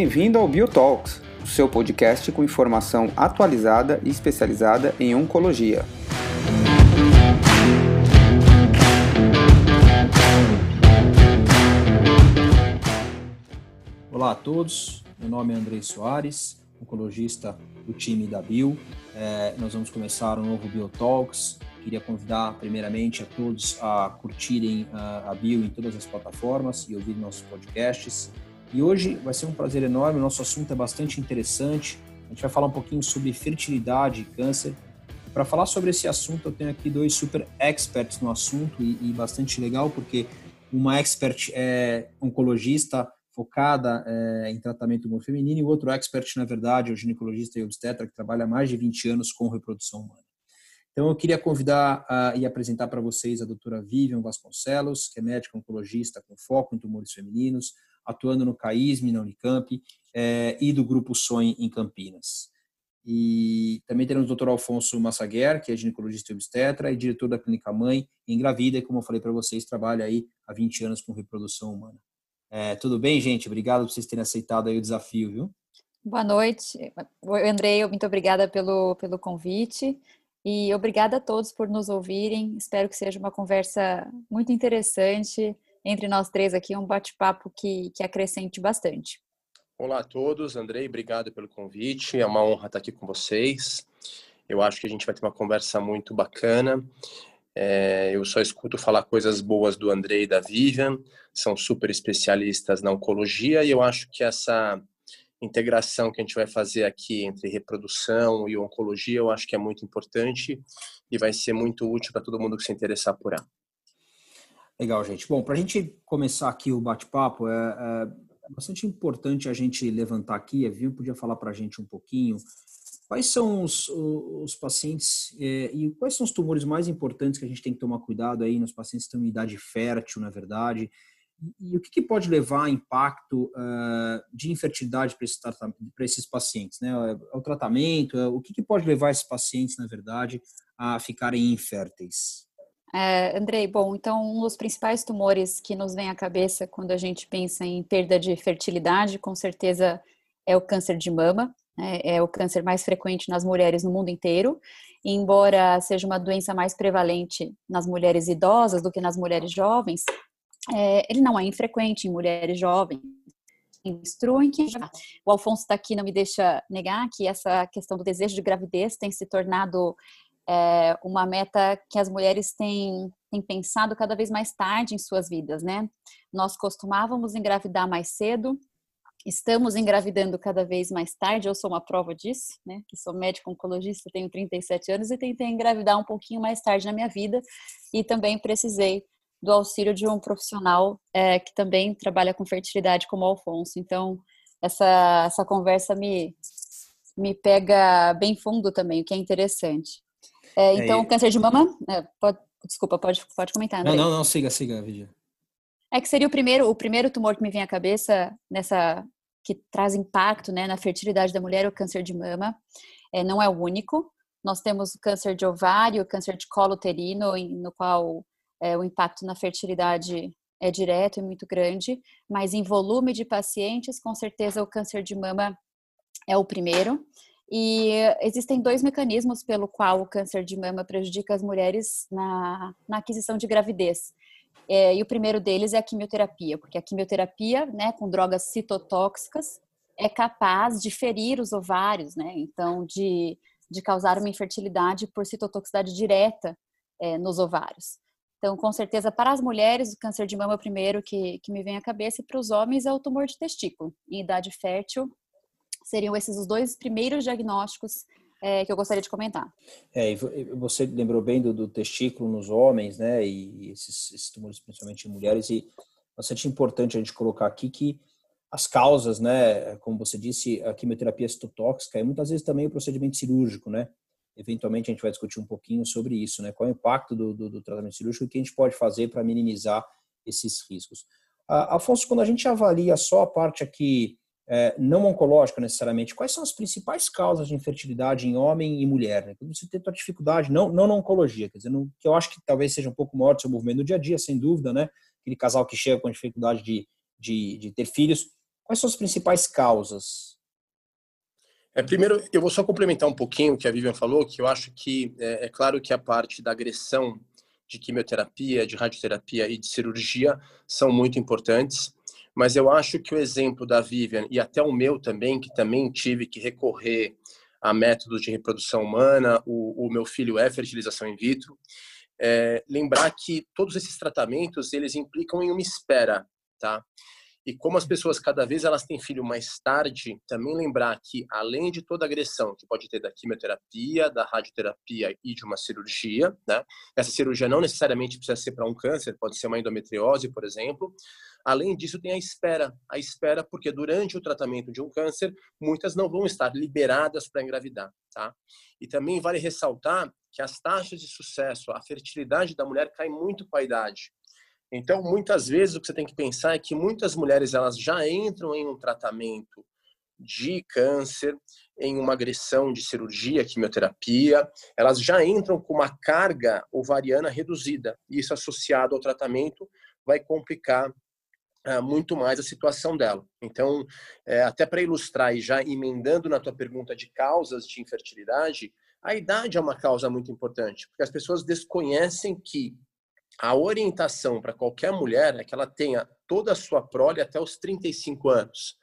Bem-vindo ao Biotalks, o seu podcast com informação atualizada e especializada em oncologia. Olá a todos, meu nome é Andrei Soares, oncologista do time da Bio. É, nós vamos começar um novo Biotalks. Queria convidar primeiramente a todos a curtirem a, a Bio em todas as plataformas e ouvir nossos podcasts. E hoje vai ser um prazer enorme, o nosso assunto é bastante interessante. A gente vai falar um pouquinho sobre fertilidade e câncer. Para falar sobre esse assunto, eu tenho aqui dois super experts no assunto e, e bastante legal, porque uma expert é oncologista focada é, em tratamento humor feminino e o outro expert, na verdade, é o ginecologista e obstetra que trabalha há mais de 20 anos com reprodução humana. Então, eu queria convidar uh, e apresentar para vocês a doutora Vivian Vasconcelos, que é médica oncologista com foco em tumores femininos, atuando no CAISM, na Unicamp, é, e do Grupo Sonho em Campinas. E também temos o Dr. Alfonso Massaguer, que é ginecologista e obstetra e diretor da Clínica Mãe Engravida, e como eu falei para vocês, trabalha aí há 20 anos com reprodução humana. É, tudo bem, gente? Obrigado por vocês terem aceitado aí o desafio, viu? Boa noite. Andrei, muito obrigada pelo, pelo convite e obrigada a todos por nos ouvirem. Espero que seja uma conversa muito interessante entre nós três aqui, um bate-papo que, que acrescente bastante. Olá a todos, Andrei, obrigado pelo convite, é uma honra estar aqui com vocês. Eu acho que a gente vai ter uma conversa muito bacana. É, eu só escuto falar coisas boas do Andrei e da Vivian, são super especialistas na oncologia e eu acho que essa integração que a gente vai fazer aqui entre reprodução e oncologia, eu acho que é muito importante e vai ser muito útil para todo mundo que se interessar por ela. Legal, gente. Bom, para a gente começar aqui o bate-papo, é, é, bastante importante a gente levantar aqui, a Viu podia falar para a gente um pouquinho quais são os, os pacientes é, e quais são os tumores mais importantes que a gente tem que tomar cuidado aí nos pacientes que estão em idade fértil, na verdade, e, o que, que, pode levar a impacto uh, de infertilidade para esses, esses, pacientes? Né? É o tratamento, é, o que, que pode levar esses pacientes, na verdade, a ficarem inférteis? É, Andrei, bom, então um dos principais tumores que nos vem à cabeça quando a gente pensa em perda de fertilidade, com certeza é o câncer de mama, né? é o câncer mais frequente nas mulheres no mundo inteiro, embora seja uma doença mais prevalente nas mulheres idosas do que nas mulheres jovens, é, ele não é infrequente em mulheres jovens, o Alfonso está aqui não me deixa negar que essa questão do desejo de gravidez tem se tornado é uma meta que as mulheres têm, têm pensado cada vez mais tarde em suas vidas, né? Nós costumávamos engravidar mais cedo, estamos engravidando cada vez mais tarde, eu sou uma prova disso, né? Que sou médica oncologista, tenho 37 anos e tentei engravidar um pouquinho mais tarde na minha vida e também precisei do auxílio de um profissional é, que também trabalha com fertilidade como o Alfonso. Então, essa, essa conversa me, me pega bem fundo também, o que é interessante. É, é, então, é, câncer de mama, é, pode, desculpa, pode, pode comentar. André. Não, não, não, siga, siga, Vidia. É que seria o primeiro, o primeiro tumor que me vem à cabeça nessa que traz impacto, né, na fertilidade da mulher, o câncer de mama. É, não é o único. Nós temos o câncer de ovário, o câncer de colo uterino, no qual é, o impacto na fertilidade é direto e muito grande, mas em volume de pacientes, com certeza o câncer de mama é o primeiro. E existem dois mecanismos pelo qual o câncer de mama prejudica as mulheres na, na aquisição de gravidez. É, e o primeiro deles é a quimioterapia, porque a quimioterapia, né, com drogas citotóxicas, é capaz de ferir os ovários, né, então de, de causar uma infertilidade por citotoxicidade direta é, nos ovários. Então, com certeza, para as mulheres, o câncer de mama é o primeiro que, que me vem à cabeça, e para os homens é o tumor de testículo. Em idade fértil, seriam esses os dois primeiros diagnósticos é, que eu gostaria de comentar. É, você lembrou bem do, do testículo nos homens, né, e esses, esses, tumores principalmente em mulheres, e bastante importante a gente colocar aqui que as causas, né, como você disse, a quimioterapia citotóxica e muitas vezes também o procedimento cirúrgico, né, eventualmente a gente vai discutir um pouquinho sobre isso, né, qual é o impacto do, do, do tratamento cirúrgico e o que a gente pode fazer para minimizar esses riscos. Ah, Afonso, quando a gente avalia só a parte aqui é, não oncológica necessariamente, quais são as principais causas de infertilidade em homem e mulher? Né? Você tem tua dificuldade, não, não na oncologia, quer dizer, que eu acho que talvez seja um pouco maior do seu movimento no dia a dia, sem dúvida, né? Aquele casal que chega com dificuldade de, de, de ter filhos. Quais são as principais causas? É, primeiro, eu vou só complementar um pouquinho o que a Vivian falou, que eu acho que é, é claro que a parte da agressão de quimioterapia, de radioterapia e de cirurgia são muito importantes, mas eu acho que o exemplo da Vivian e até o meu também, que também tive que recorrer a métodos de reprodução humana, o, o meu filho é fertilização in vitro, é, lembrar que todos esses tratamentos eles implicam em uma espera, tá? E como as pessoas cada vez elas têm filho mais tarde, também lembrar que além de toda agressão que pode ter da quimioterapia, da radioterapia e de uma cirurgia, né? Essa cirurgia não necessariamente precisa ser para um câncer, pode ser uma endometriose, por exemplo. Além disso, tem a espera. A espera porque durante o tratamento de um câncer, muitas não vão estar liberadas para engravidar, tá? E também vale ressaltar que as taxas de sucesso, a fertilidade da mulher cai muito com a idade. Então, muitas vezes o que você tem que pensar é que muitas mulheres elas já entram em um tratamento de câncer, em uma agressão de cirurgia, quimioterapia, elas já entram com uma carga ovariana reduzida. E isso associado ao tratamento vai complicar uh, muito mais a situação dela. Então, é, até para ilustrar e já emendando na tua pergunta de causas de infertilidade, a idade é uma causa muito importante, porque as pessoas desconhecem que a orientação para qualquer mulher é que ela tenha toda a sua prole até os 35 anos.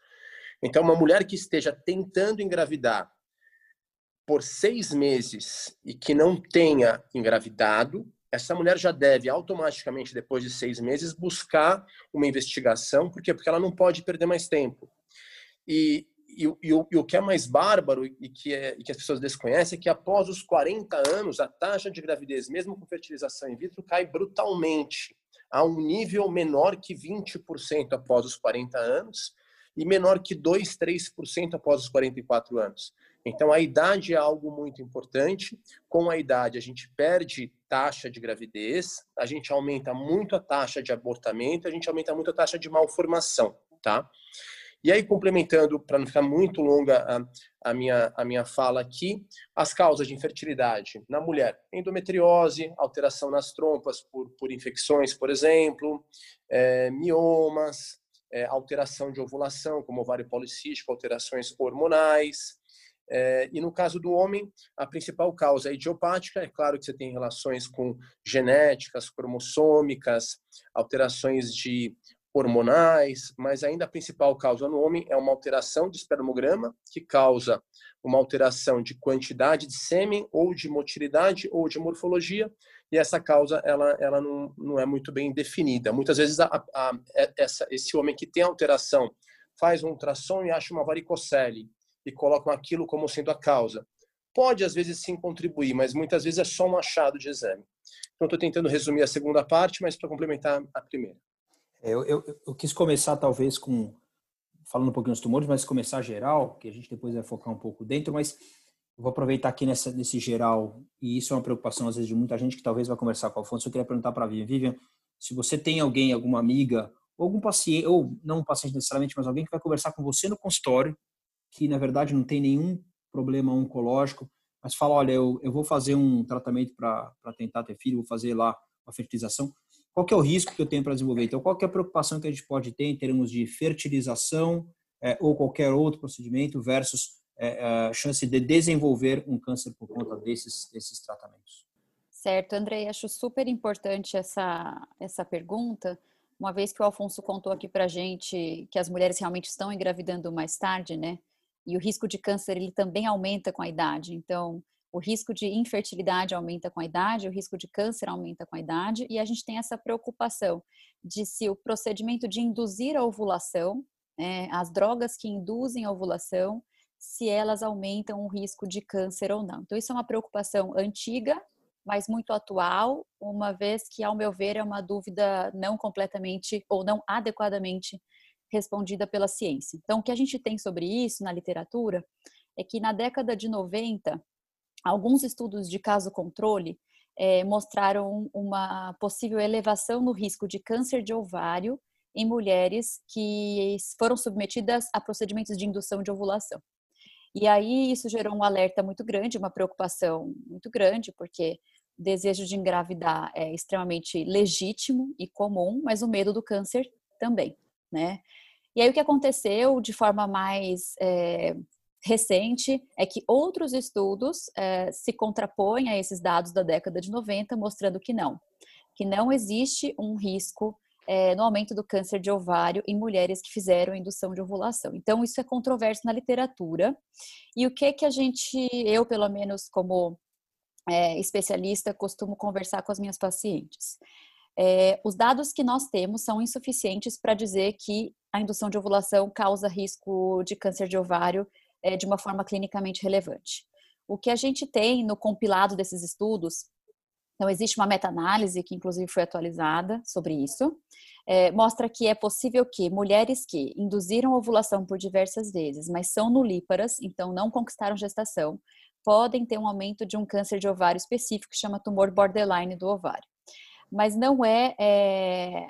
Então, uma mulher que esteja tentando engravidar por seis meses e que não tenha engravidado, essa mulher já deve automaticamente, depois de seis meses, buscar uma investigação. Por quê? Porque ela não pode perder mais tempo. E e, e, o, e, o, que é mais bárbaro e que, é, e que as pessoas desconhecem é que após os 40 anos, a taxa de gravidez, mesmo com fertilização in vitro, cai brutalmente a um nível menor que 20% após os 40 anos e menor que 2, 3% após os 44 anos. Então, a idade é algo muito importante. Com a idade, a gente perde taxa de gravidez, a gente aumenta muito a taxa de abortamento, a gente aumenta muito a taxa de malformação, tá? E aí, complementando, para não ficar muito longa a, a, minha, a minha fala aqui, as causas de infertilidade na mulher: endometriose, alteração nas trompas por, por infecções, por exemplo, é, miomas, é, alteração de ovulação, como ovário policístico, alterações hormonais. É, e no caso do homem, a principal causa é idiopática. É claro que você tem relações com genéticas, cromossômicas, alterações de hormonais, mas ainda a principal causa no homem é uma alteração do espermograma, que causa uma alteração de quantidade de sêmen, ou de motilidade, ou de morfologia, e essa causa ela, ela não, não é muito bem definida. Muitas vezes a, a, essa, esse homem que tem alteração faz um ultrassom e acha uma varicocele, e colocam aquilo como sendo a causa. Pode, às vezes, sim contribuir, mas muitas vezes é só um achado de exame. Então, estou tentando resumir a segunda parte, mas para complementar a primeira. É, eu, eu, eu, quis começar talvez com falando um pouquinho dos tumores, mas começar geral, que a gente depois vai focar um pouco dentro, mas vou aproveitar aqui nessa, nesse geral, e isso é uma preocupação às vezes de muita gente que talvez vai conversar com o Alfonso. Eu queria perguntar para a Vivian, Vivian, se você tem alguém, alguma amiga, ou algum paciente, ou não um paciente necessariamente, mas alguém que vai conversar com você no consultório, que na verdade não tem nenhum problema oncológico, mas fala, olha, eu, eu vou fazer um tratamento para tentar ter filho, vou fazer lá uma fertilização qual que é o risco que eu tenho para desenvolver? Então, qual que é a preocupação que a gente pode ter em termos de fertilização é, ou qualquer outro procedimento versus é, a chance de desenvolver um câncer por conta desses, desses tratamentos? Certo, Andrei, acho super importante essa, essa pergunta, uma vez que o Alfonso contou aqui para gente que as mulheres realmente estão engravidando mais tarde, né? E o risco de câncer ele também aumenta com a idade. Então, o risco de infertilidade aumenta com a idade, o risco de câncer aumenta com a idade, e a gente tem essa preocupação de se o procedimento de induzir a ovulação, né, as drogas que induzem a ovulação, se elas aumentam o risco de câncer ou não. Então, isso é uma preocupação antiga, mas muito atual, uma vez que, ao meu ver, é uma dúvida não completamente ou não adequadamente respondida pela ciência. Então, o que a gente tem sobre isso na literatura é que na década de 90, alguns estudos de caso controle é, mostraram uma possível elevação no risco de câncer de ovário em mulheres que foram submetidas a procedimentos de indução de ovulação. E aí isso gerou um alerta muito grande, uma preocupação muito grande, porque o desejo de engravidar é extremamente legítimo e comum, mas o medo do câncer também, né? E aí o que aconteceu de forma mais é, recente é que outros estudos é, se contrapõem a esses dados da década de 90, mostrando que não, que não existe um risco é, no aumento do câncer de ovário em mulheres que fizeram indução de ovulação. Então, isso é controverso na literatura. E o que que a gente, eu pelo menos como é, especialista, costumo conversar com as minhas pacientes? É, os dados que nós temos são insuficientes para dizer que a indução de ovulação causa risco de câncer de ovário é, de uma forma clinicamente relevante. O que a gente tem no compilado desses estudos, então existe uma meta-análise que inclusive foi atualizada sobre isso, é, mostra que é possível que mulheres que induziram ovulação por diversas vezes, mas são nulíparas, então não conquistaram gestação, podem ter um aumento de um câncer de ovário específico que chama tumor borderline do ovário mas não é, é,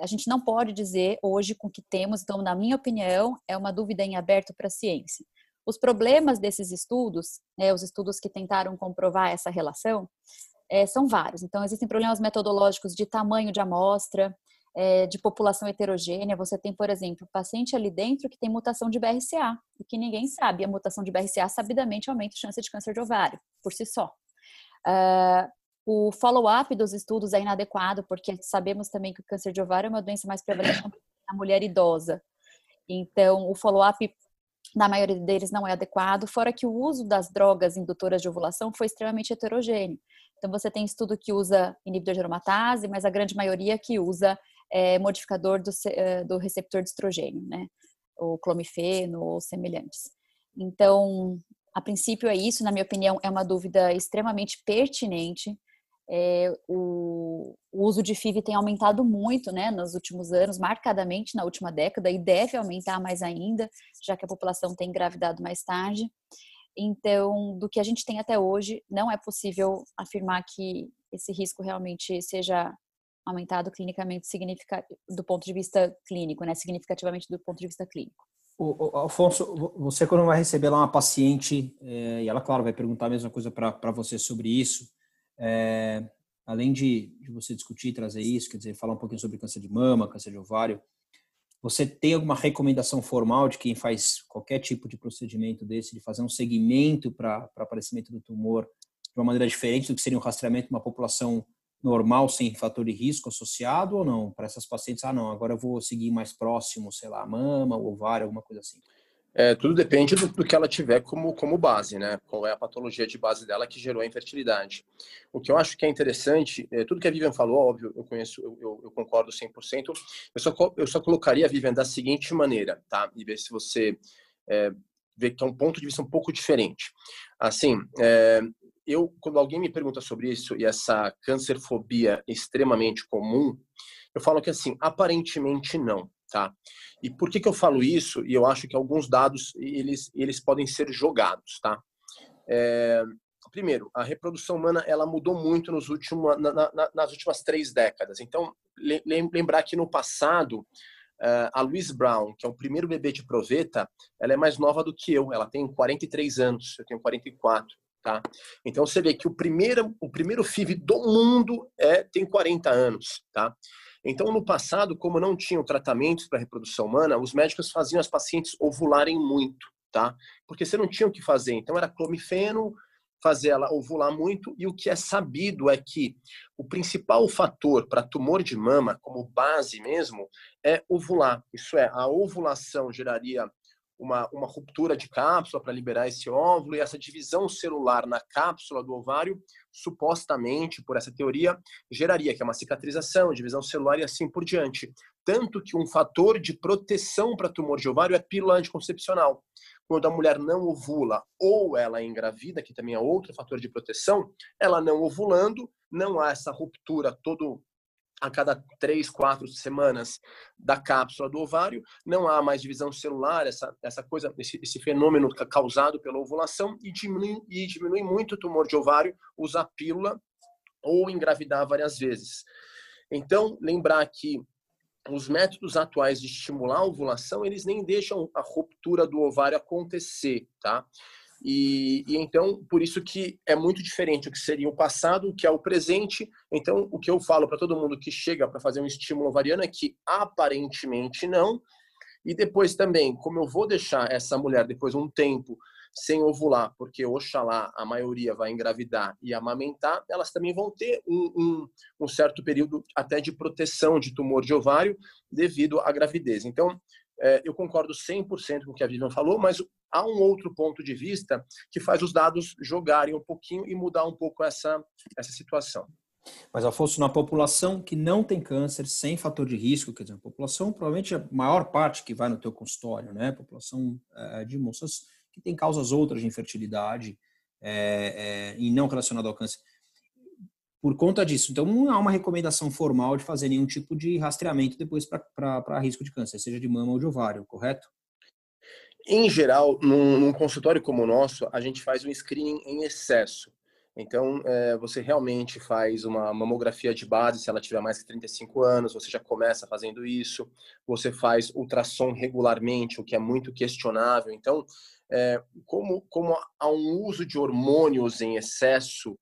a gente não pode dizer hoje com o que temos, então, na minha opinião, é uma dúvida em aberto para a ciência. Os problemas desses estudos, né, os estudos que tentaram comprovar essa relação, é, são vários. Então, existem problemas metodológicos de tamanho de amostra, é, de população heterogênea. Você tem, por exemplo, paciente ali dentro que tem mutação de BRCA e que ninguém sabe. A mutação de BRCA sabidamente aumenta a chance de câncer de ovário, por si só. Uh, o follow-up dos estudos é inadequado, porque sabemos também que o câncer de ovário é uma doença mais prevalente na mulher idosa. Então, o follow-up na maioria deles não é adequado, fora que o uso das drogas indutoras de ovulação foi extremamente heterogêneo. Então, você tem estudo que usa inibidor de aromatase, mas a grande maioria que usa é, modificador do, eh, do receptor de estrogênio, né? O clomifeno ou semelhantes. Então, a princípio é isso, na minha opinião, é uma dúvida extremamente pertinente é, o, o, uso de FIV tem aumentado muito né, nos últimos anos, marcadamente na última década, e deve aumentar mais ainda, já que a população tem engravidado mais tarde. Então, do que a gente tem até hoje, não é possível afirmar que esse risco realmente seja aumentado clinicamente do ponto de vista clínico, né, significativamente do ponto de vista clínico. O, o, Alfonso, você quando vai receber lá uma paciente, é, e ela, claro, vai perguntar a mesma coisa para você sobre isso, é, além de, de, você discutir, trazer isso, quer dizer, falar um pouquinho sobre câncer de mama, câncer de ovário, você tem alguma recomendação formal de quem faz qualquer tipo de procedimento desse, de fazer um segmento para aparecimento do tumor de uma maneira diferente do que seria um rastreamento de uma população normal, sem fator de risco associado ou não? Para essas pacientes, ah, não, agora eu vou seguir mais próximo, sei lá, mama, ovário, alguma coisa assim. É, tudo depende do, do, que ela tiver como, como base, né? Qual é a patologia de base dela que gerou a infertilidade. O que eu acho que é interessante, é, tudo que a Vivian falou, óbvio, eu conheço, eu, eu, concordo 100%. Eu só, eu só colocaria a Vivian da seguinte maneira, tá? E ver se você é, vê que é um ponto de vista um pouco diferente. Assim, é, eu, quando alguém me pergunta sobre isso e essa cancerfobia extremamente comum, eu falo que assim, aparentemente não, tá? E por que, que eu falo isso? E eu acho que alguns dados eles, eles podem ser jogados, tá? É, primeiro, a reprodução humana ela mudou muito nos últimos, na, na, nas últimas três décadas. Então, lembrar que no passado Uh, a Louise Brown, que é o primeiro bebê de proveta, ela é mais nova do que eu. Ela tem 43 anos, eu tenho 44, tá? Então você vê que o primeiro, o primeiro FIV do mundo é tem 40 anos, tá? Então, no passado, como não tinham tratamentos para reprodução humana, os médicos faziam as pacientes ovularem muito, tá? Porque você não tinha o que fazer. Então, era clomifeno, fazer ela ovular muito, e o que é sabido é que o principal fator para tumor de mama, como base mesmo, é ovular. Isso é, a ovulação geraria uma, uma ruptura de cápsula para liberar esse óvulo e essa divisão celular na cápsula do ovário, supostamente, por essa teoria, geraria que é uma cicatrização, divisão celular e assim por diante. Tanto que um fator de proteção para tumor de ovário é pílula anticoncepcional. Quando a mulher não ovula ou ela é engravida, que também é outro fator de proteção, ela não ovulando, não há essa ruptura todo a cada três, quatro semanas da cápsula do ovário, não há mais divisão celular, essa, essa coisa, esse, esse fenômeno causado pela ovulação e diminui, e diminui muito o tumor de ovário usar pílula ou engravidar várias vezes. Então, lembrar que os métodos atuais de estimular a ovulação, eles nem deixam a ruptura do ovário acontecer, tá? E, e, então, por isso que é muito diferente o que seria o passado, o que é o presente. Então, o que eu falo para todo mundo que chega para fazer um estímulo ovariano é que aparentemente não. E depois também, como eu vou deixar essa mulher depois um tempo sem ovular, porque oxalá a maioria vai engravidar e amamentar, elas também vão ter um, um, um certo período até de proteção de tumor de ovário devido à gravidez. Então, é, eu concordo 100% com o que a Vivian falou, mas há um outro ponto de vista que faz os dados jogarem um pouquinho e mudar um pouco essa, essa situação. Mas, Afonso, na população que não tem câncer, sem fator de risco, quer dizer, a população, provavelmente a maior parte que vai no teu consultório, né? População é, de moças que tem causas outras de infertilidade é, é, e não relacionada ao câncer. Por conta disso, então não há uma recomendação formal de fazer nenhum tipo de rastreamento depois para risco de câncer, seja de mama ou de ovário, correto? Em geral, num, num consultório como o nosso, a gente faz um screening em excesso. Então, é, você realmente faz uma mamografia de base, se ela tiver mais que 35 anos, você já começa fazendo isso. Você faz ultrassom regularmente, o que é muito questionável. Então, é, como, como há um uso de hormônios em excesso,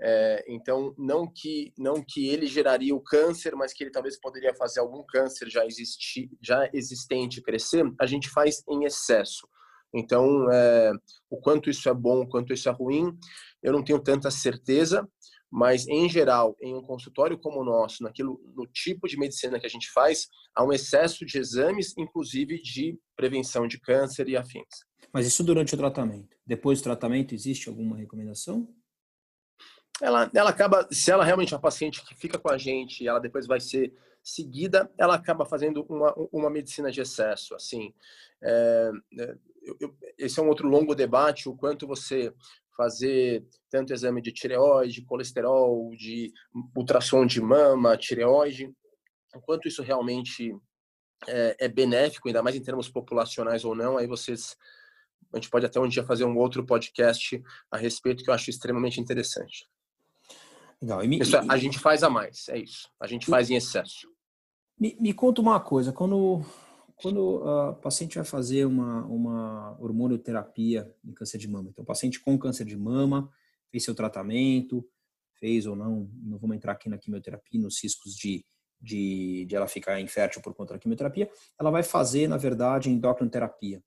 é, então não que não que ele geraria o câncer, mas que ele talvez poderia fazer algum câncer já existi, já existente crescer, a gente faz em excesso. Então, é, o quanto isso é bom, o quanto isso é ruim, eu não tenho tanta certeza, mas em geral, em um consultório como o nosso, naquilo, no tipo de medicina que a gente faz, há um excesso de exames, inclusive de prevenção de câncer e afins. Mas isso durante o tratamento. Depois do tratamento, existe alguma recomendação? Ela, ela acaba, se ela realmente é uma paciente que fica com a gente ela depois vai ser seguida, ela acaba fazendo uma, uma medicina de excesso. Assim, é, é eu, eu, esse é um outro longo debate, o quanto você fazer tanto exame de tireoide, colesterol, de ultrassom de mama, tireoide, o quanto isso realmente é, é benéfico, ainda mais em termos populacionais ou não, aí vocês a gente pode até um dia fazer um outro podcast a respeito que eu acho extremamente interessante. Legal. Me, isso, a gente faz a mais, é isso. A gente faz em excesso. Me, me conta uma coisa, quando quando a paciente vai fazer uma, uma hormonioterapia em câncer de mama, então o paciente com câncer de mama fez seu tratamento, fez ou não, não vamos entrar aqui na quimioterapia, nos riscos de, de, de ela ficar infértil por conta da quimioterapia, ela vai fazer, na verdade, endocrinoterapia.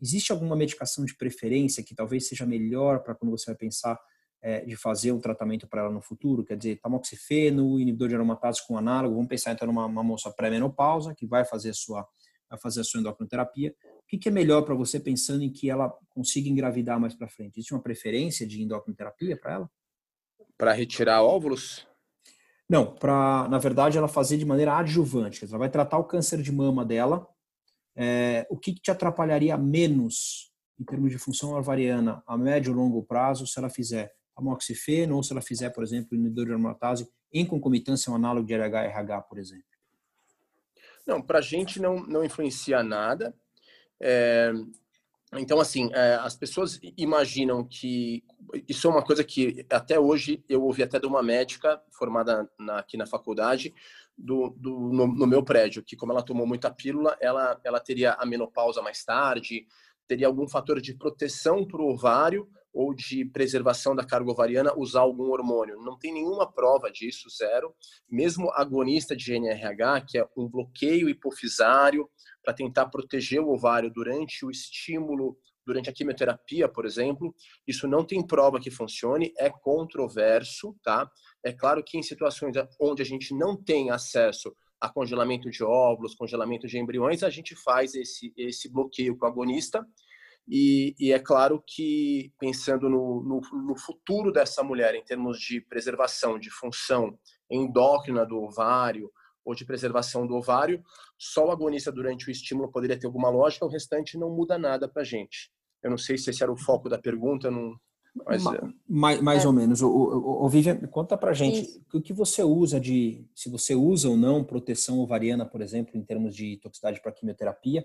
Existe alguma medicação de preferência que talvez seja melhor para quando você vai pensar de fazer um tratamento para ela no futuro? Quer dizer, tamoxifeno, inibidor de aromatase com análogo, vamos pensar então numa moça pré-menopausa que vai fazer a sua, vai fazer a sua endocrinoterapia. O que, que é melhor para você pensando em que ela consiga engravidar mais para frente? Existe uma preferência de endocrinoterapia para ela? Para retirar óvulos? Não, para, na verdade, ela fazer de maneira adjuvante. Ela vai tratar o câncer de mama dela é, o que, que te atrapalharia menos em termos de função ovariana a médio e longo prazo se ela fizer amoxifeno ou se ela fizer, por exemplo, aromatase em concomitância um análogo de LH-RH, por exemplo? Não, para a gente não, não influencia nada. É, então, assim, é, as pessoas imaginam que isso é uma coisa que até hoje eu ouvi até de uma médica formada na, aqui na faculdade, do, do no, no, meu prédio, que como ela tomou muita pílula, ela, ela teria a menopausa mais tarde, teria algum fator de proteção para o ovário ou de preservação da carga ovariana usar algum hormônio. Não tem nenhuma prova disso, zero. Mesmo agonista de GNRH, que é um bloqueio hipofisário para tentar proteger o ovário durante o estímulo, durante a quimioterapia, por exemplo, isso não tem prova que funcione, é controverso, tá? É claro que em situações onde a gente não tem acesso a congelamento de óvulos, congelamento de embriões, a gente faz esse, esse bloqueio com agonista. E, e é claro que, pensando no, no, no, futuro dessa mulher, em termos de preservação de função endócrina do ovário ou de preservação do ovário, só o agonista durante o estímulo poderia ter alguma lógica, o restante não muda nada para a gente. Eu não sei se esse era o foco da pergunta, não, mas, Ma, é. mais, mais é. ou menos. O, o, o Vivian, conta pra gente Isso. o que você usa de, se você usa ou não proteção ovariana, por exemplo, em termos de toxicidade para quimioterapia,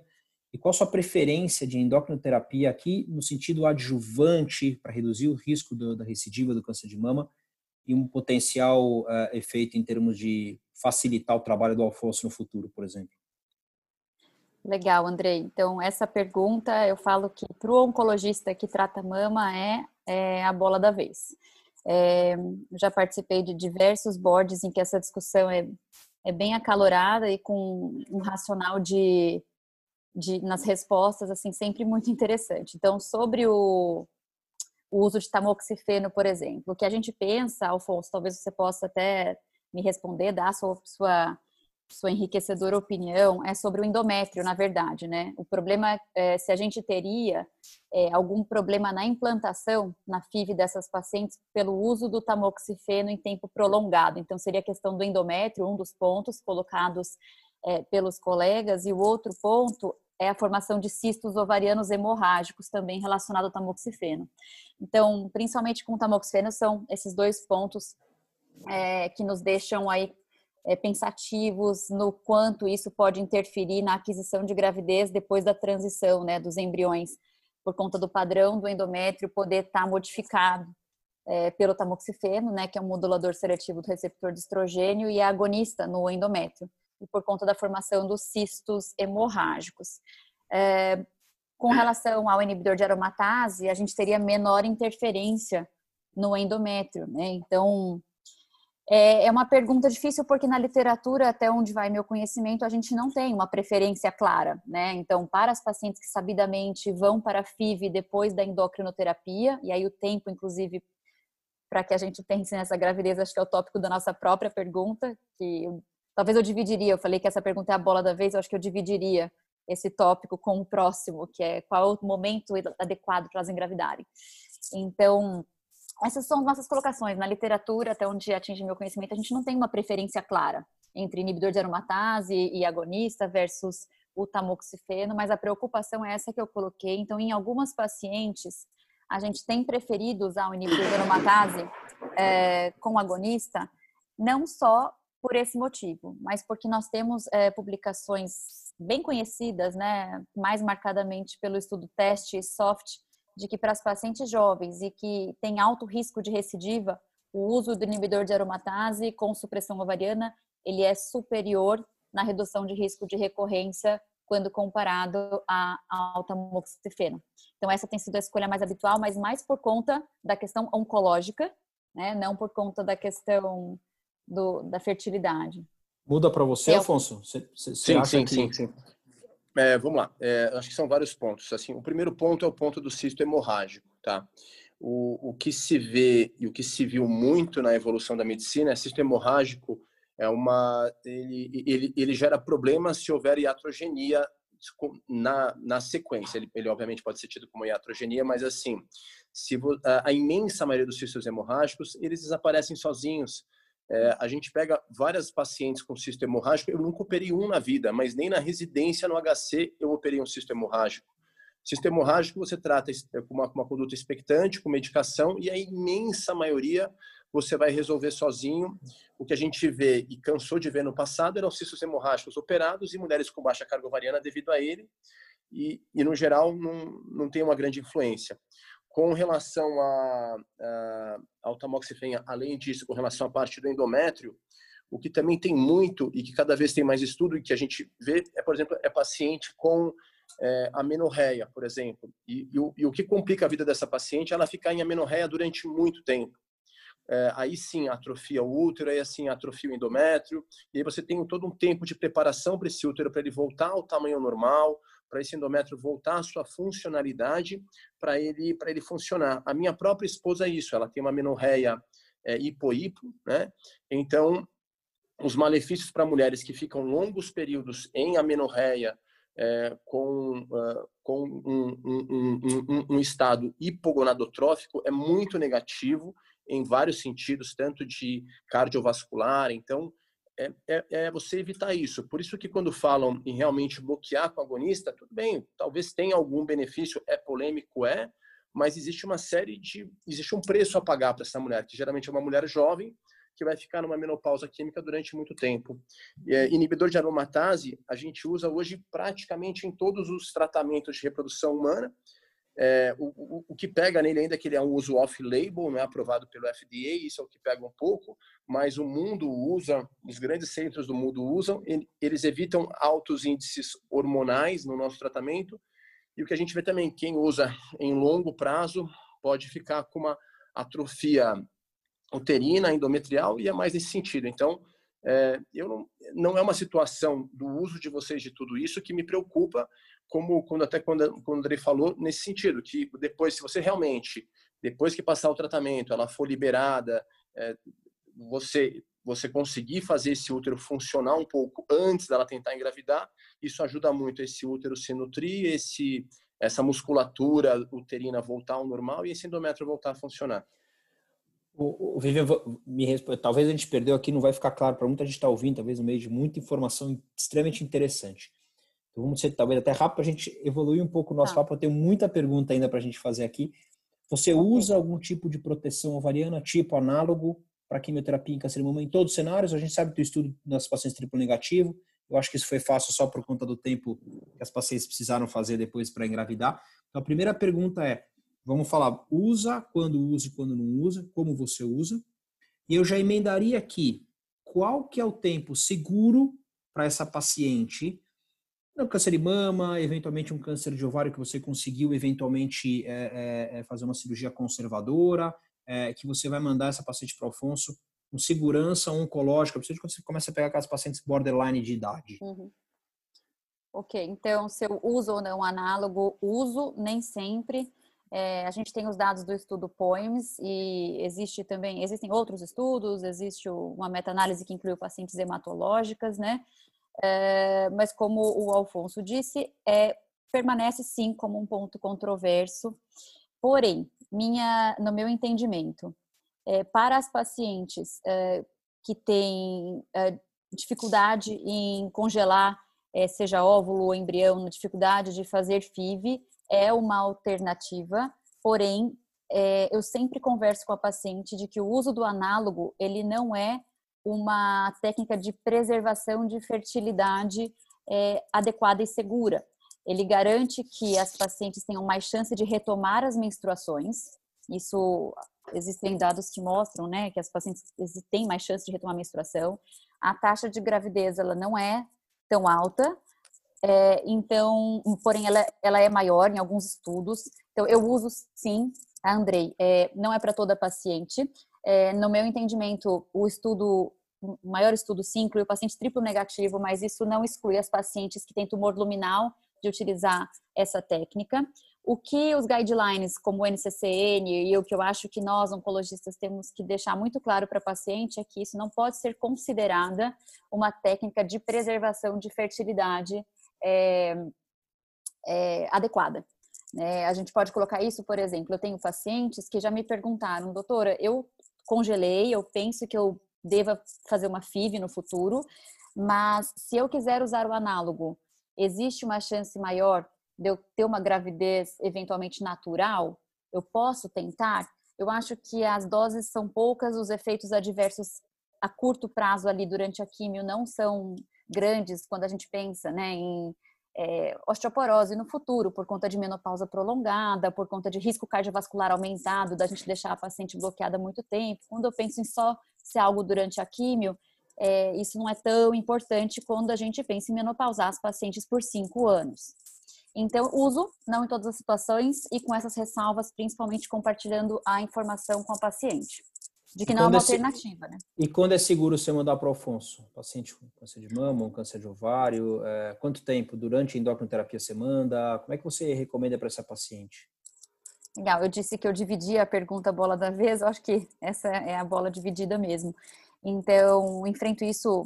e qual a sua preferência de endocrinoterapia aqui no sentido adjuvante para reduzir o risco do, da recidiva do câncer de mama e um potencial uh, efeito em termos de facilitar o trabalho do alfoço no futuro, por exemplo? Legal, Andrei. Então, essa pergunta eu falo que para o oncologista que trata mama é, é a bola da vez. É, já participei de diversos boards em que essa discussão é, é bem acalorada e com um racional de, de, nas respostas, assim, sempre muito interessante. Então, sobre o, o uso de tamoxifeno, por exemplo, o que a gente pensa, Alfonso, talvez você possa até me responder, dar sua, sua sua enriquecedora opinião é sobre o endométrio, na verdade, né? O problema é se a gente teria é, algum problema na implantação na FIV dessas pacientes pelo uso do tamoxifeno em tempo prolongado. Então, seria a questão do endométrio, um dos pontos colocados é, pelos colegas, e o outro ponto é a formação de cistos ovarianos hemorrágicos, também relacionado ao tamoxifeno. Então, principalmente com o tamoxifeno, são esses dois pontos é, que nos deixam aí é, pensativos no quanto isso pode interferir na aquisição de gravidez depois da transição né, dos embriões, por conta do padrão do endométrio poder estar tá modificado é, pelo tamoxifeno, né, que é um modulador seletivo do receptor de estrogênio e é agonista no endométrio, e por conta da formação dos cistos hemorrágicos. É, com relação ao inibidor de aromatase, a gente teria menor interferência no endométrio, né? Então, é, é uma pergunta difícil porque na literatura, até onde vai meu conhecimento, a gente não tem uma preferência clara, né? Então, para as pacientes que sabidamente vão para a FIV depois da endocrinoterapia, e aí o tempo, inclusive, para que a gente pense nessa gravidez, acho que é o tópico da nossa própria pergunta, que talvez eu dividiria, eu falei que essa pergunta é a bola da vez, eu acho que eu dividiria esse tópico com o próximo, que é qual é o momento adequado para elas engravidarem. Então, essas são nossas colocações. Na literatura, até onde atinge meu conhecimento, a gente não tem uma preferência clara entre inibidor de aromatase e agonista versus o tamoxifeno, mas a preocupação é essa que eu coloquei. Então, em algumas pacientes, a gente tem preferido usar o inibidor de aromatase é, com agonista, não só por esse motivo, mas porque nós temos é, publicações bem conhecidas, né, mais marcadamente pelo estudo teste soft de que para as pacientes jovens e que têm alto risco de recidiva, o uso do inibidor de aromatase com supressão ovariana, ele é superior na redução de risco de recorrência quando comparado ao tamoxifeno. Então essa tem sido a escolha mais habitual, mas mais por conta da questão oncológica, né? não por conta da questão do, da fertilidade. Muda para você, Afonso? Você, você sim, acha sim, que... sim, sim. É, vamos lá. É, acho que são vários pontos. Assim, o primeiro ponto é o ponto do cisto hemorrágico, tá? O, o que se vê e o que se viu muito na evolução da medicina é cisto hemorrágico é uma ele, ele, ele gera problemas se houver iatrogenia na, na sequência. Ele, ele obviamente pode ser tido como iatrogenia, mas assim, se a, a imensa maioria dos cistos hemorrágicos eles desaparecem sozinhos é, a gente pega várias pacientes com cisto hemorrágico, eu nunca operei um na vida, mas nem na residência no HC eu operei um cisto hemorrágico. Cisto hemorrágico você trata com uma, uma conduta expectante, com medicação, e a imensa maioria você vai resolver sozinho. O que a gente vê e cansou de ver no passado eram cistos hemorrágicos operados e mulheres com baixa carga ovariana devido a ele, e, e no geral não, não tem uma grande influência. Com relação a, a, ao tamoxifeno, além disso, com relação à parte do endométrio, o que também tem muito e que cada vez tem mais estudo e que a gente vê é, por exemplo, é paciente com é, amenorreia, por exemplo. E, e, o, e, o, que complica a vida dessa paciente é ela ficar em amenorreia durante muito tempo. É, aí sim atrofia o útero, aí assim atrofia o endométrio, e aí você tem todo um tempo de preparação para esse útero para ele voltar ao tamanho normal, para esse endométrio voltar à sua funcionalidade, para ele ele funcionar. A minha própria esposa é isso, ela tem uma menorreia é, hipo-hipo, né? Então, os malefícios para mulheres que ficam longos períodos em amenorreia é, com, uh, com um, um, um, um, estado hipogonadotrófico é muito negativo em vários sentidos, tanto de cardiovascular, então é, é, é, você evitar isso. Por isso que quando falam em realmente bloquear com agonista, tudo bem, talvez tenha algum benefício, é polêmico, é, mas existe uma série de, existe um preço a pagar para essa mulher, que geralmente é uma mulher jovem, que vai ficar numa menopausa química durante muito tempo. É, inibidor de aromatase, a gente usa hoje praticamente em todos os tratamentos de reprodução humana, é, o, o, o, que pega nele ainda é que ele é um uso off-label, não é aprovado pelo FDA, isso é o que pega um pouco, mas o mundo usa, os grandes centros do mundo usam, eles evitam altos índices hormonais no nosso tratamento, e o que a gente vê também, quem usa em longo prazo pode ficar com uma atrofia uterina, endometrial, e é mais nesse sentido. Então, é, eu não, não é uma situação do uso de vocês de tudo isso que me preocupa, como quando até quando, quando o André falou nesse sentido que depois, se você realmente depois que passar o tratamento, ela for liberada, é, você você conseguir fazer esse útero funcionar um pouco antes dela tentar engravidar, isso ajuda muito esse útero se nutrir, esse essa musculatura uterina voltar ao normal e esse endométrio voltar a funcionar. O, o Vivian, me responde, talvez a gente perdeu aqui, não vai ficar claro para muita gente estar tá ouvindo, talvez no meio de muita informação extremamente interessante. Vamos ser talvez até rápido para a gente evoluir um pouco o nosso tá. papo. Eu tenho muita pergunta ainda para a gente fazer aqui. Você usa algum tipo de proteção ovariana, tipo análogo, para quimioterapia em câncer de mama em todos os cenários? A gente sabe do estudo nas pacientes triplo negativo. Eu acho que isso foi fácil só por conta do tempo que as pacientes precisaram fazer depois para engravidar. Então, a primeira pergunta é: vamos falar, usa, quando usa e quando não usa, como você usa. E eu já emendaria aqui, qual que é o tempo seguro para essa paciente um câncer de mama, eventualmente um câncer de ovário que você conseguiu eventualmente é, é, é, fazer uma cirurgia conservadora, é, que você vai mandar essa paciente para o Alfonso com segurança oncológica, principalmente quando você começa a pegar aquelas pacientes borderline de idade. Uhum. Ok, então se eu uso ou não análogo, uso nem sempre. É, a gente tem os dados do estudo POEMS e existe também, existem outros estudos, existe uma meta-análise que inclui pacientes hematológicas, né? É, mas como o Alfonso disse, é, permanece sim como um ponto controverso. Porém, minha, no meu entendimento, é, para as pacientes é, que têm é, dificuldade em congelar, é, seja óvulo ou embrião, dificuldade de fazer FIV, é uma alternativa. Porém, eu sempre converso com a paciente de que o uso do análogo ele não é uma técnica de preservação de fertilidade é, adequada e segura. Ele garante que as pacientes tenham mais chance de retomar as menstruações. Isso existem dados que mostram, né, que as pacientes têm mais chance de retomar a menstruação. A taxa de gravidez ela não é tão alta, é, então, porém ela, ela é maior em alguns estudos. Então, eu uso sim, Andrei, é, não é para toda paciente. É, no meu entendimento, o estudo, o maior estudo sim inclui o paciente triplo negativo, mas isso não exclui as pacientes que têm tumor luminal de utilizar essa técnica. O que os guidelines, como o NCCN, e o que eu acho que nós, oncologistas, temos que deixar muito claro para paciente é que isso não pode ser considerada uma técnica de preservação de fertilidade é, é, adequada. É, a gente pode colocar isso, por exemplo, eu tenho pacientes que já me perguntaram, doutora, eu congelei, eu penso que eu deva fazer uma FIV no futuro, mas se eu quiser usar o análogo, existe uma chance maior de eu ter uma gravidez eventualmente natural? Eu posso tentar? Eu acho que as doses são poucas, os efeitos adversos a curto prazo ali durante a químio não são grandes quando a gente pensa né, em é, osteoporose no futuro, por conta de menopausa prolongada, por conta de risco cardiovascular aumentado, da gente deixar a paciente bloqueada muito tempo. Quando eu penso em só ser algo durante a químio, é, isso não é tão importante quando a gente pensa em menopausar as pacientes por cinco anos. Então, uso, não em todas as situações, e com essas ressalvas, principalmente compartilhando a informação com a paciente de que não é uma é alternativa, né? E quando é seguro você mandar para o Alfonso? Paciente com câncer de mama, um câncer de ovário, é, quanto tempo durante a endocrinoterapia você manda? Como é que você recomenda para essa paciente? Legal, eu disse que eu dividi a pergunta bola da vez, eu acho que essa é a bola dividida mesmo. Então, enfrento isso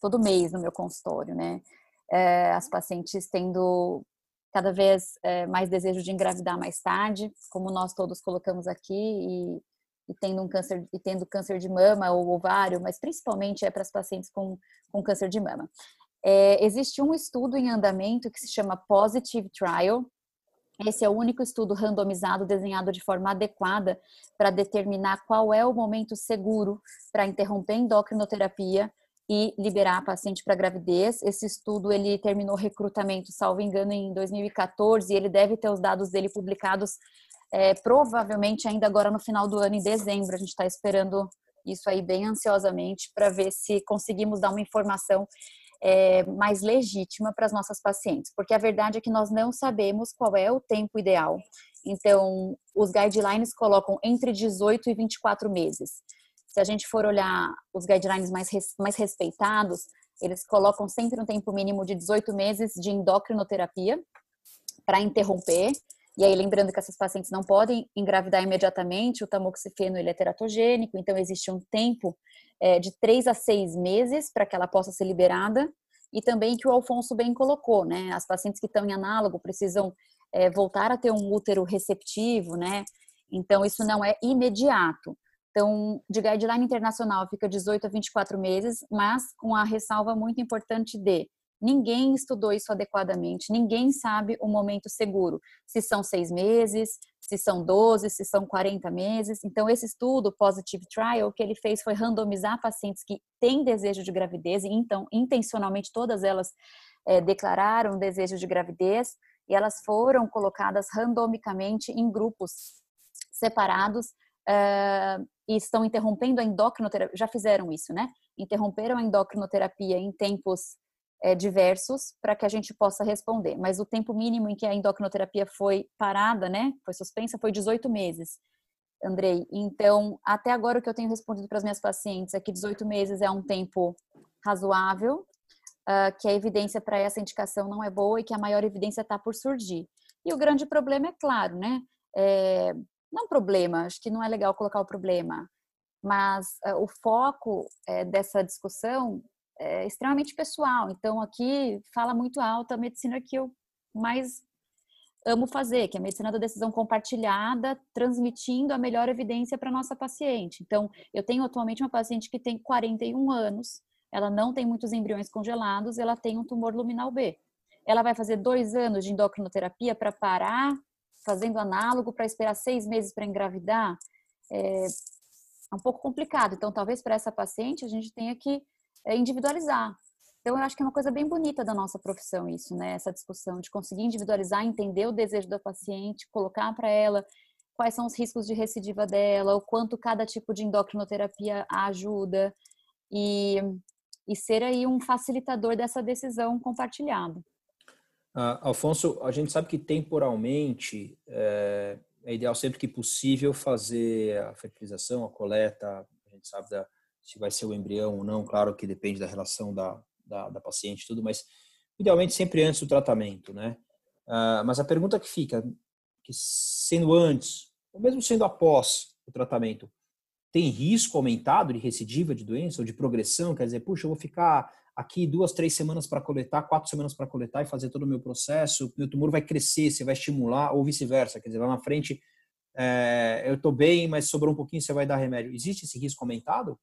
todo mês no meu consultório, né? É, as pacientes tendo cada vez é, mais desejo de engravidar mais tarde, como nós todos colocamos aqui, e e tendo um câncer e tendo câncer de mama ou ovário, mas principalmente é para as pacientes com, com câncer de mama. É, existe um estudo em andamento que se chama Positive Trial. Esse é o único estudo randomizado desenhado de forma adequada para determinar qual é o momento seguro para interromper endocrinoterapia e liberar a paciente para gravidez. Esse estudo ele terminou recrutamento, salvo engano, em 2014 e ele deve ter os dados dele publicados é, provavelmente ainda agora no final do ano, em dezembro. A gente está esperando isso aí bem ansiosamente para ver se conseguimos dar uma informação é, mais legítima para as nossas pacientes, porque a verdade é que nós não sabemos qual é o tempo ideal. Então, os guidelines colocam entre 18 e 24 meses. Se a gente for olhar os guidelines mais, mais respeitados, eles colocam sempre um tempo mínimo de 18 meses de endocrinoterapia para interromper. E aí, lembrando que essas pacientes não podem engravidar imediatamente, o tamoxifeno ele é teratogênico, então existe um tempo é, de 3 a 6 meses para que ela possa ser liberada. E também que o Alfonso bem colocou, né? As pacientes que estão em análogo precisam é, voltar a ter um útero receptivo, né? Então, isso não é imediato. Então, de guideline internacional fica 18 a 24 meses, mas com a ressalva muito importante de ninguém estudou isso adequadamente, ninguém sabe o momento seguro, se são seis meses, se são 12, se são 40 meses. Então, esse estudo, Positive Trial, o que ele fez foi randomizar pacientes que têm desejo de gravidez, e então, intencionalmente, todas elas é, declararam desejo de gravidez, e elas foram colocadas randomicamente em grupos separados uh, e estão interrompendo a endocrinoterapia, já fizeram isso, né? Interromperam a endocrinoterapia em tempos é, diversos para que a gente possa responder. Mas o tempo mínimo em que a endocrinoterapia foi parada, né, foi suspensa, foi 18 meses, Andrei. Então, até agora o que eu tenho respondido para as minhas pacientes é que 18 meses é um tempo razoável, uh, que a evidência para essa indicação não é boa e que a maior evidência está por surgir. E o grande problema é claro, né? É, não problema, acho que não é legal colocar o problema, mas uh, o foco é, dessa discussão é extremamente pessoal. Então, aqui fala muito alto a medicina que eu mais amo fazer, que é a medicina da decisão compartilhada, transmitindo a melhor evidência para nossa paciente. Então, eu tenho atualmente uma paciente que tem 41 anos, ela não tem muitos embriões congelados, ela tem um tumor luminal B. Ela vai fazer dois anos de endocrinoterapia para parar fazendo análogo para esperar seis meses para engravidar, é, é, um pouco complicado. Então, talvez para essa paciente a gente tenha que individualizar. Então, eu acho que é uma coisa bem bonita da nossa profissão isso, né? Essa discussão de conseguir individualizar, entender o desejo da paciente, colocar para ela quais são os riscos de recidiva dela, o quanto cada tipo de endocrinoterapia ajuda e, e ser aí um facilitador dessa decisão compartilhada. Uh, Alfonso, a gente sabe que temporalmente é, é, ideal sempre que possível fazer a fertilização, a coleta, a gente sabe da, se vai ser o embrião ou não, claro que depende da relação da, da, da paciente tudo, mas idealmente sempre antes do tratamento, né? Uh, mas a pergunta que fica, que sendo antes, ou mesmo sendo após o tratamento, tem risco aumentado de recidiva de doença ou de progressão? Quer dizer, puxa, eu vou ficar aqui duas, três semanas para coletar, quatro semanas para coletar e fazer todo o meu processo, meu tumor vai crescer, você vai estimular, ou vice-versa, quer dizer, lá na frente é, eu estou bem, mas sobrou um pouquinho, você vai dar remédio. Existe esse risco aumentado?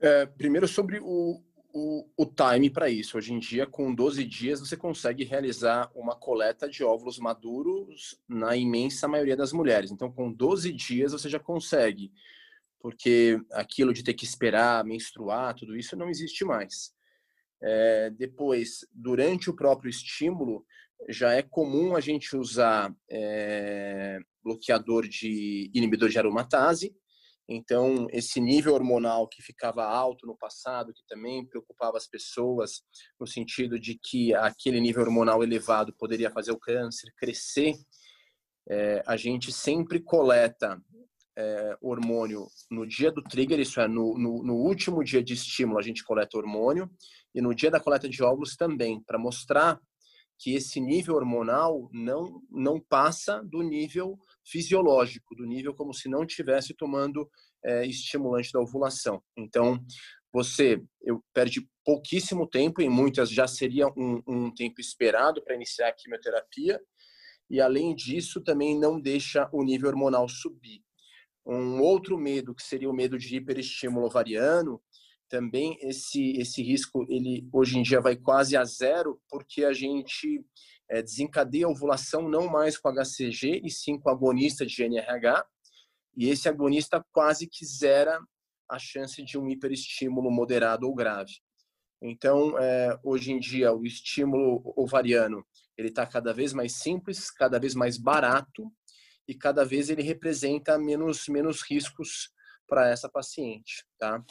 É, primeiro, sobre o, o, o time para isso. Hoje em dia, com 12 dias, você consegue realizar uma coleta de óvulos maduros na imensa maioria das mulheres. Então, com 12 dias, você já consegue porque aquilo de ter que esperar, menstruar, tudo isso não existe mais. É, depois, durante o próprio estímulo, já é comum a gente usar é, bloqueador de inibidor de aromatase. Então, esse nível hormonal que ficava alto no passado, que também preocupava as pessoas, no sentido de que aquele nível hormonal elevado poderia fazer o câncer crescer, é, a gente sempre coleta é, hormônio no dia do trigger, isso é, no, no, no, último dia de estímulo a gente coleta hormônio, e no dia da coleta de óvulos também, para mostrar que esse nível hormonal não, não passa do nível fisiológico, do nível como se não tivesse tomando é, estimulante da ovulação. Então, você eu perde pouquíssimo tempo, e muitas já seria um, um tempo esperado para iniciar a quimioterapia, e além disso, também não deixa o nível hormonal subir. Um outro medo, que seria o medo de hiperestímulo ovariano, também esse, esse risco, ele hoje em dia vai quase a zero, porque a gente é, desencadeia a ovulação não mais com HCG, e sim com agonista de GNRH, e esse agonista quase que zera a chance de um hiperestímulo moderado ou grave. Então, é, hoje em dia, o estímulo ovariano ele está cada vez mais simples, cada vez mais barato, e cada vez ele representa menos, menos riscos para essa paciente, tá?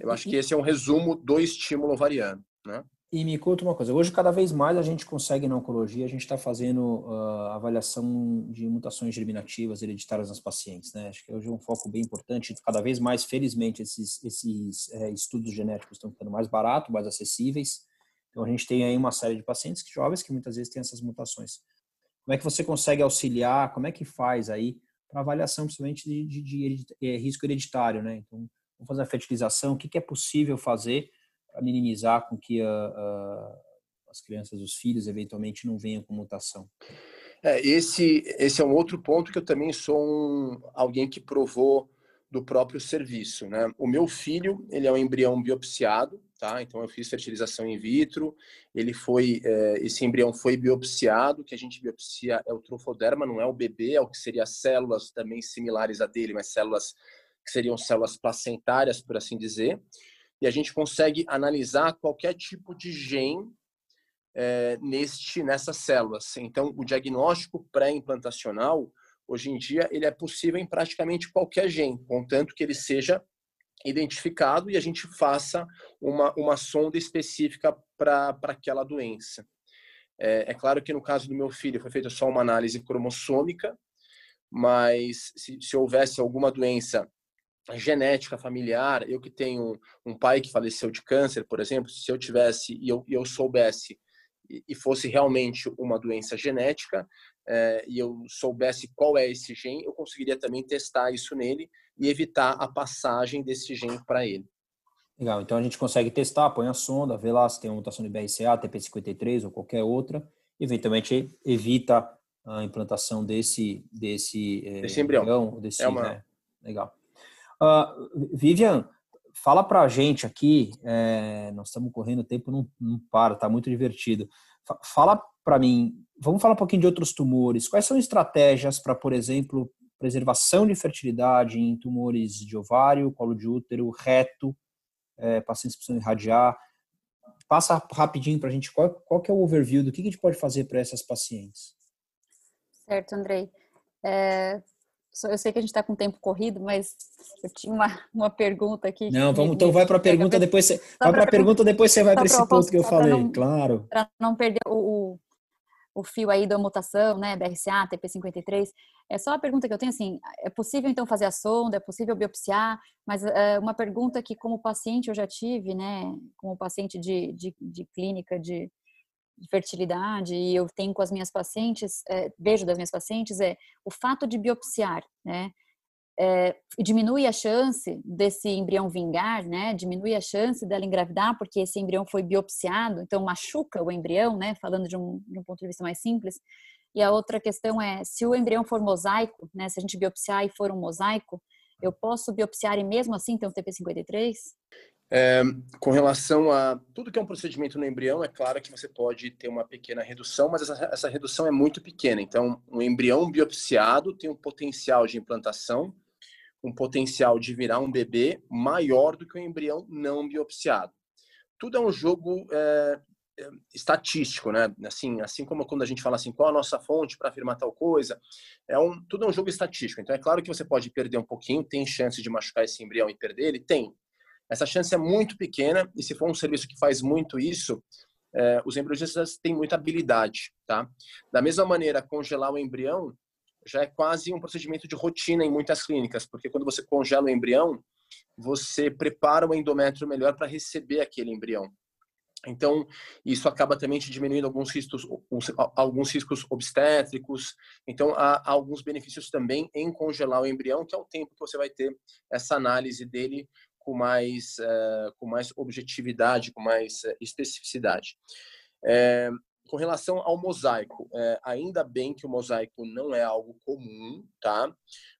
Eu acho que esse é um resumo do estímulo ovariano, né? E me conta uma coisa, hoje cada vez mais a gente consegue na oncologia, a gente está fazendo uh, avaliação de mutações germinativas hereditárias nas pacientes, né? Acho que hoje é um foco bem importante, cada vez mais, felizmente, esses, esses é, estudos genéticos estão ficando mais baratos, mais acessíveis, então a gente tem aí uma série de pacientes jovens que muitas vezes têm essas mutações. Como é que você consegue auxiliar, como é que faz aí para avaliação, principalmente de, de, de, é, risco hereditário, né? Então, vamos fazer a fertilização, o que, que é possível fazer para minimizar com que a, a, as crianças, os filhos, eventualmente não venham com mutação. É, esse, esse é um outro ponto que eu também sou um, alguém que provou do próprio serviço, né? O meu filho, ele é um embrião biopsiado, tá? Então eu fiz fertilização in vitro, ele foi, é, esse embrião foi biopsiado, que a gente biopsia é o trofoderma, não é o bebê, é o que seria células também similares a dele, mas células que seriam células placentárias, por assim dizer e a gente consegue analisar qualquer tipo de gene é, neste nessas células. Então, o diagnóstico pré-implantacional, hoje em dia, ele é possível em praticamente qualquer gene, contanto que ele seja identificado e a gente faça uma, uma sonda específica para aquela doença. É, é, claro que no caso do meu filho foi feita só uma análise cromossômica, mas se, se houvesse alguma doença genética familiar, eu que tenho um pai que faleceu de câncer, por exemplo, se eu tivesse e eu, eu soubesse e fosse realmente uma doença genética é, e eu soubesse qual é esse gene, eu conseguiria também testar isso nele e evitar a passagem desse gene para ele. Legal, então a gente consegue testar, põe a sonda, vê lá se tem uma mutação de BRCA, TP53 ou qualquer outra, eventualmente evita a implantação desse desse, é, desse embrião. Desse, é uma... Né? Legal. Uh, Vivian, fala para a gente aqui, é, nós estamos correndo, o tempo não, não para, está muito divertido. Fala para mim, vamos falar um pouquinho de outros tumores. Quais são estratégias para, por exemplo, preservação de fertilidade em tumores de ovário, colo de útero, reto, é, pacientes que precisam irradiar? Passa rapidinho para a gente qual, qual que é o overview do que a gente pode fazer para essas pacientes. Certo, Andrei. É, eu sei que a gente está com tempo corrido, mas eu tinha uma, uma pergunta aqui. Não, vamos, então vai para a pergunta, depois você vai para a pergunta, depois você vai para esse ponto que eu falei, não, claro. Para não perder o, o, o, fio aí da mutação, né, BRCA, TP53. É só uma pergunta que eu tenho assim, é possível então fazer a sonda, é possível biopsiar, mas é uma pergunta que como paciente eu já tive, né, como paciente de, de, de clínica de de fertilidade e eu tenho com as minhas pacientes, é, vejo das minhas pacientes, é o fato de biopsiar, né? É, diminui a chance desse embrião vingar, né? Diminui a chance dela engravidar porque esse embrião foi biopsiado, então machuca o embrião, né? Falando de um, de um ponto de vista mais simples. E a outra questão é se o embrião for mosaico, né? Se a gente biopsiar e for um mosaico, eu posso biopsiar e mesmo assim ter um TP53? É, com relação a tudo que é um procedimento no embrião, é claro que você pode ter uma pequena redução, mas essa, essa redução é muito pequena. Então, um embrião biopsiado tem um potencial de implantação, um potencial de virar um bebê maior do que o um embrião não biopsiado. Tudo é um jogo é, é, estatístico, né? Assim, assim como quando a gente fala assim, qual a nossa fonte para afirmar tal coisa, é um, tudo é um jogo estatístico. Então, é claro que você pode perder um pouquinho, tem chance de machucar esse embrião e perder ele? Tem essa chance é muito pequena e se for um serviço que faz muito isso, é, os embriologistas têm muita habilidade, tá? Da mesma maneira, congelar o embrião já é quase um procedimento de rotina em muitas clínicas, porque quando você congela o embrião, você prepara o endométrio melhor para receber aquele embrião. Então, isso acaba também diminuindo alguns riscos, alguns riscos obstétricos. Então, há alguns benefícios também em congelar o embrião, que é o tempo que você vai ter essa análise dele com mais, uh, com mais objetividade, com mais uh, especificidade. É, com relação ao mosaico, é, ainda bem que o mosaico não é algo comum, tá?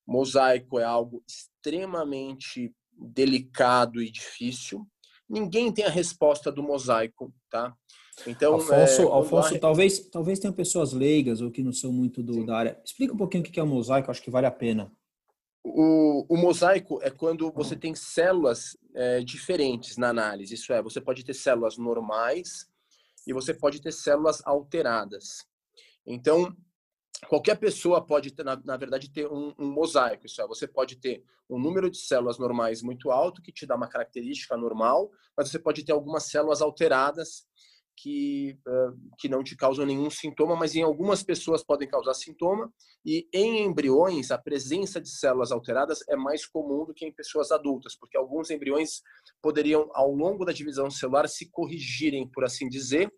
Mosaico é algo extremamente delicado e difícil. Ninguém tem a resposta do mosaico, tá? Então, Alfonso, é, Alfonso talvez, talvez tenha pessoas leigas ou que não são muito do, da área. Explica um pouquinho o que é o mosaico, acho que vale a pena. O, o, mosaico é quando você tem células é, diferentes na análise. Isso é, você pode ter células normais e você pode ter células alteradas. Então, qualquer pessoa pode, ter, na, na verdade, ter um, um, mosaico. Isso é, você pode ter um número de células normais muito alto, que te dá uma característica normal, mas você pode ter algumas células alteradas que, que não te causam nenhum sintoma, mas em algumas pessoas podem causar sintoma, e em embriões a presença de células alteradas é mais comum do que em pessoas adultas, porque alguns embriões poderiam, ao longo da divisão celular, se corrigirem, por assim dizer,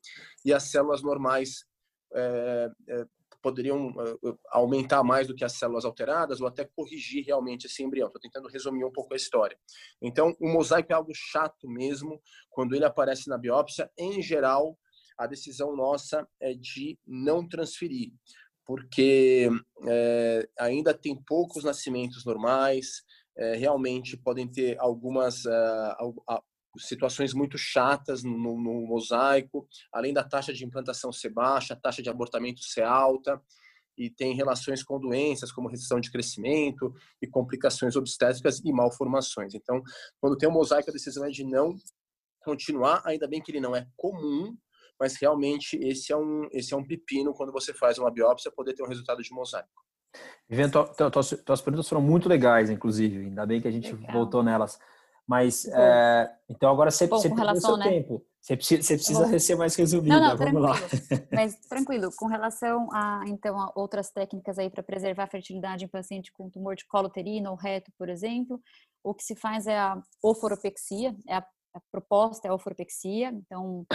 e as células normais é, é, poderiam uh, aumentar mais do que as células alteradas ou até corrigir realmente esse embrião. Estou tentando resumir um pouco a história. Então, o mosaico é algo chato mesmo quando ele aparece na biópsia. Em geral, a decisão nossa é de não transferir, porque é, ainda tem poucos nascimentos normais, é, realmente podem ter algumas uh, situações muito chatas no, no, mosaico, além da taxa de implantação ser baixa, a taxa de abortamento ser alta, e tem relações com doenças como restrição de crescimento e complicações obstétricas e malformações. Então, quando tem um mosaico, a decisão é de não continuar, ainda bem que ele não é comum, mas realmente esse é um, esse é um pepino quando você faz uma biópsia, poder ter um resultado de mosaico. Viviane, tuas, tuas perguntas foram muito legais, inclusive, ainda bem que a gente Legal. voltou nelas. Mas, é, então agora você, Bom, você seu né? tempo. Você precisa, você precisa ser mais resumida. Não, não, Vamos lá. Mas tranquilo, com relação a então a outras técnicas aí para preservar a fertilidade em paciente com tumor de colo uterino ou reto, por exemplo, o que se faz é a oforopexia, é a, a proposta é a oforopexia. Então,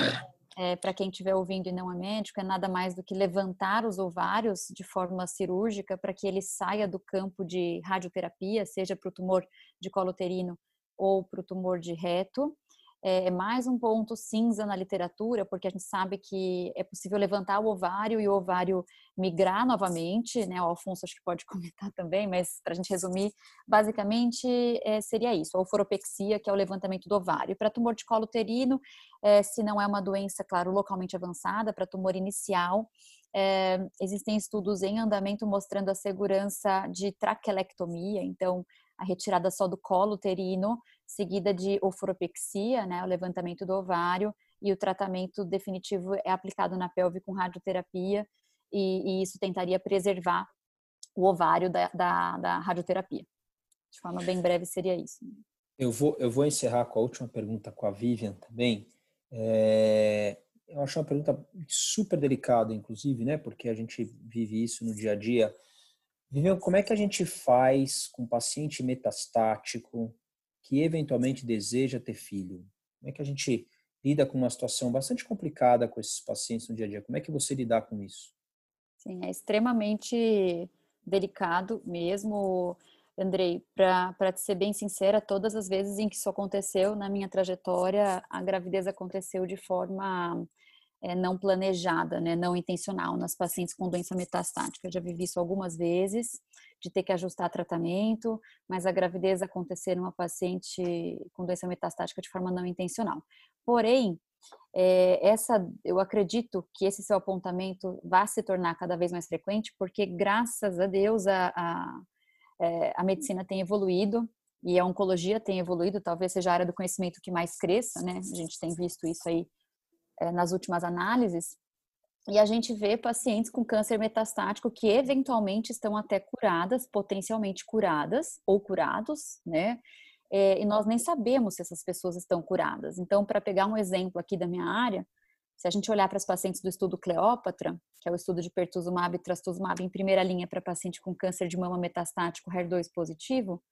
é, para quem estiver ouvindo e não é médico, é nada mais do que levantar os ovários de forma cirúrgica para que ele saia do campo de radioterapia, seja para o tumor de colo uterino ou para o tumor de reto. É, é mais um ponto cinza na literatura, porque a gente sabe que é possível levantar o ovário e o ovário migrar novamente, né? O Alfonso acho que pode comentar também, mas para a gente resumir, basicamente é, seria isso: a oforopexia, que é o levantamento do ovário. Para tumor de colo uterino, é, se não é uma doença, claro, localmente avançada, para tumor inicial, é, existem estudos em andamento mostrando a segurança de traquelectomia, então a retirada só do colo uterino, seguida de oforopexia, né, o levantamento do ovário, e o tratamento definitivo é aplicado na pelve com radioterapia, e, e isso tentaria preservar o ovário da, da, da, radioterapia. De forma bem breve, seria isso. Eu vou, eu vou encerrar com a última pergunta com a Vivian também. É, eu acho uma pergunta super delicada, inclusive, né? Porque a gente vive isso no dia a dia. Vivian, como é que a gente faz com um paciente metastático que eventualmente deseja ter filho? Como é que a gente lida com uma situação bastante complicada com esses pacientes no dia a dia? Como é que você lidar com isso? Sim, é extremamente delicado mesmo, Andrei. Para ser bem sincera, todas as vezes em que isso aconteceu na minha trajetória, a gravidez aconteceu de forma é, não planejada, né, não intencional nas pacientes com doença metastática. Eu já vivi isso algumas vezes, de ter que ajustar tratamento, mas a gravidez acontecer numa paciente com doença metastática de forma não intencional. Porém, é, essa, eu acredito que esse seu apontamento vai se tornar cada vez mais frequente, porque graças a Deus a, a, é, a medicina tem evoluído e a oncologia tem evoluído, talvez seja a área do conhecimento que mais cresça, né? A gente tem visto isso aí é, nas últimas análises, e a gente vê pacientes com câncer metastático que eventualmente estão até curadas, potencialmente curadas ou curados, né? É, e nós nem sabemos se essas pessoas estão curadas. Então, para pegar um exemplo aqui da minha área, se a gente olhar para as pacientes do estudo Cleópatra, que é o estudo de pertuzumab e trastuzumab em primeira linha para paciente com câncer de mama metastático HER2 positivo,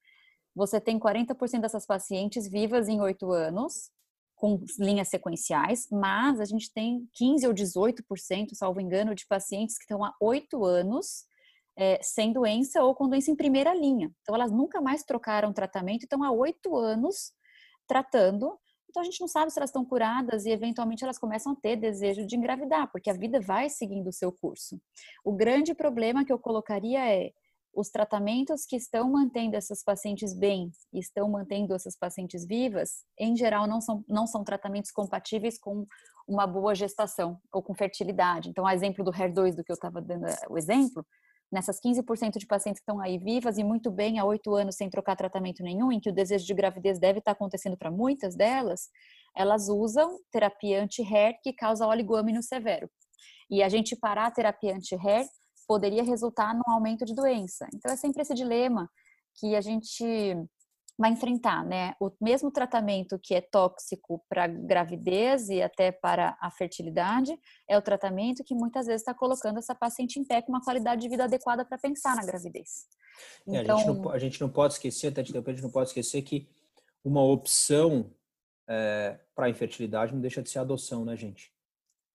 você tem 40% dessas pacientes vivas em 8 anos com linhas sequenciais, mas a gente tem 15 ou 18%, salvo engano, de pacientes que estão há oito anos é, sem doença ou com doença em primeira linha. Então, elas nunca mais trocaram tratamento, estão há oito anos tratando. Então, a gente não sabe se elas estão curadas e, eventualmente, elas começam a ter desejo de engravidar, porque a vida vai seguindo o seu curso. O grande problema que eu colocaria é os tratamentos que estão mantendo essas pacientes bem e estão mantendo essas pacientes vivas, em geral, não são, não são tratamentos compatíveis com uma boa gestação ou com fertilidade. Então, a exemplo do HER2, do que eu estava dando eh, o exemplo, nessas 15% de pacientes que estão aí vivas e muito bem há oito anos sem trocar tratamento nenhum, em que o desejo de gravidez deve estar acontecendo para muitas delas, elas usam terapia anti-HER que causa oligoâmino severo. E a gente parar a terapia anti-HER poderia resultar num aumento de doença. Então é sempre esse dilema que a gente vai enfrentar, né? O mesmo tratamento que é tóxico para gravidez e até para a fertilidade é o tratamento que muitas vezes está colocando essa paciente em pé com uma qualidade de vida adequada para pensar na gravidez. Então... É, a, gente não, então a, gente não, pode esquecer, até a gente não pode esquecer que uma opção é, para a infertilidade não deixa de ser adoção, né, gente?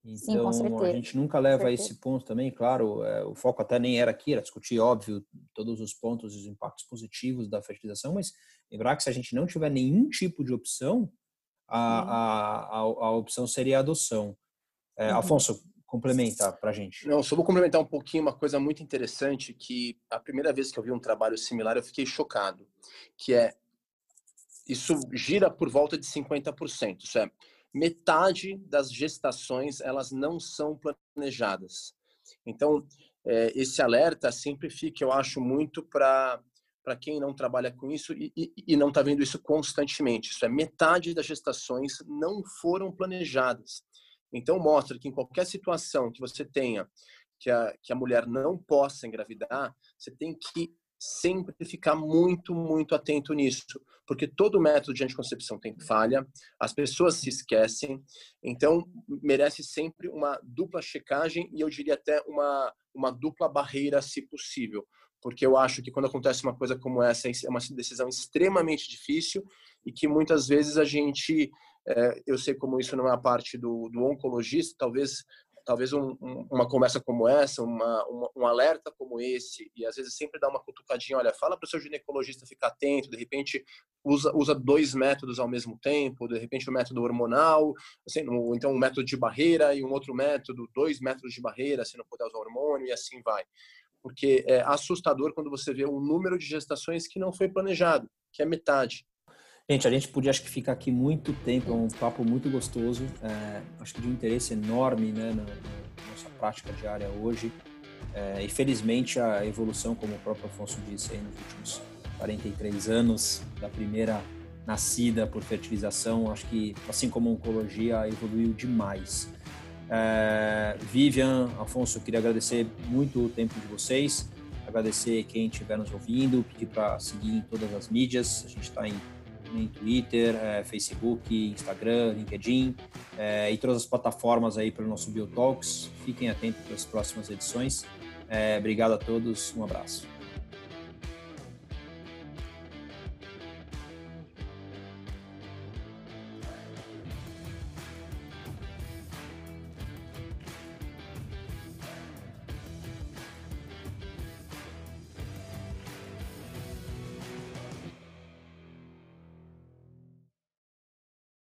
Então, Sim, a gente nunca leva a esse ponto também, claro, é, o foco até nem era aqui, era discutir, óbvio, todos os pontos e os impactos positivos da fertilização, mas lembrar que se a gente não tiver nenhum tipo de opção, a, uhum. a, a, a opção seria a adoção. É, uhum. Afonso, complementa para a gente. Não, só vou complementar um pouquinho uma coisa muito interessante que a primeira vez que eu vi um trabalho similar eu fiquei chocado, que é isso gira por volta de 50%. Isso é, metade das gestações elas não são planejadas. Então, é, esse alerta sempre fica, eu acho, muito para para quem não trabalha com isso e, e, e não está vendo isso constantemente. Isso é metade das gestações não foram planejadas. Então mostra que em qualquer situação que você tenha que a, que a mulher não possa engravidar, você tem que sempre ficar muito, muito atento nisso, porque todo método de anticoncepção tem falha, as pessoas se esquecem, então merece sempre uma dupla checagem e eu diria até uma, uma dupla barreira, se possível, porque eu acho que quando acontece uma coisa como essa, é uma decisão extremamente difícil e que muitas vezes a gente, é, eu sei como isso não é a parte do, do oncologista, talvez talvez um, um, uma conversa como essa, uma, uma, um alerta como esse, e às vezes sempre dá uma cutucadinha, olha, fala para o seu ginecologista ficar atento, de repente usa, usa dois métodos ao mesmo tempo, de repente o um método hormonal, assim, um, então um método de barreira e um outro método, dois métodos de barreira, se não puder usar hormônio, e assim vai. Porque é assustador quando você vê um número de gestações que não foi planejado, que é metade. Gente, a gente podia acho que ficar aqui muito tempo, é um papo muito gostoso, é, acho que de um interesse enorme né, na, na nossa prática diária hoje. É, e felizmente a evolução, como o próprio Afonso disse aí nos últimos 43 anos, da primeira nascida por fertilização, acho que assim como a oncologia evoluiu demais. É, Vivian, Afonso, queria agradecer muito o tempo de vocês, agradecer quem estiver nos ouvindo, pedir para seguir em todas as mídias, a gente está em em Twitter, é, Facebook, Instagram, LinkedIn é, e todas as plataformas aí para o nosso Biotalks. Fiquem atentos para as próximas edições. É, obrigado a todos, um abraço.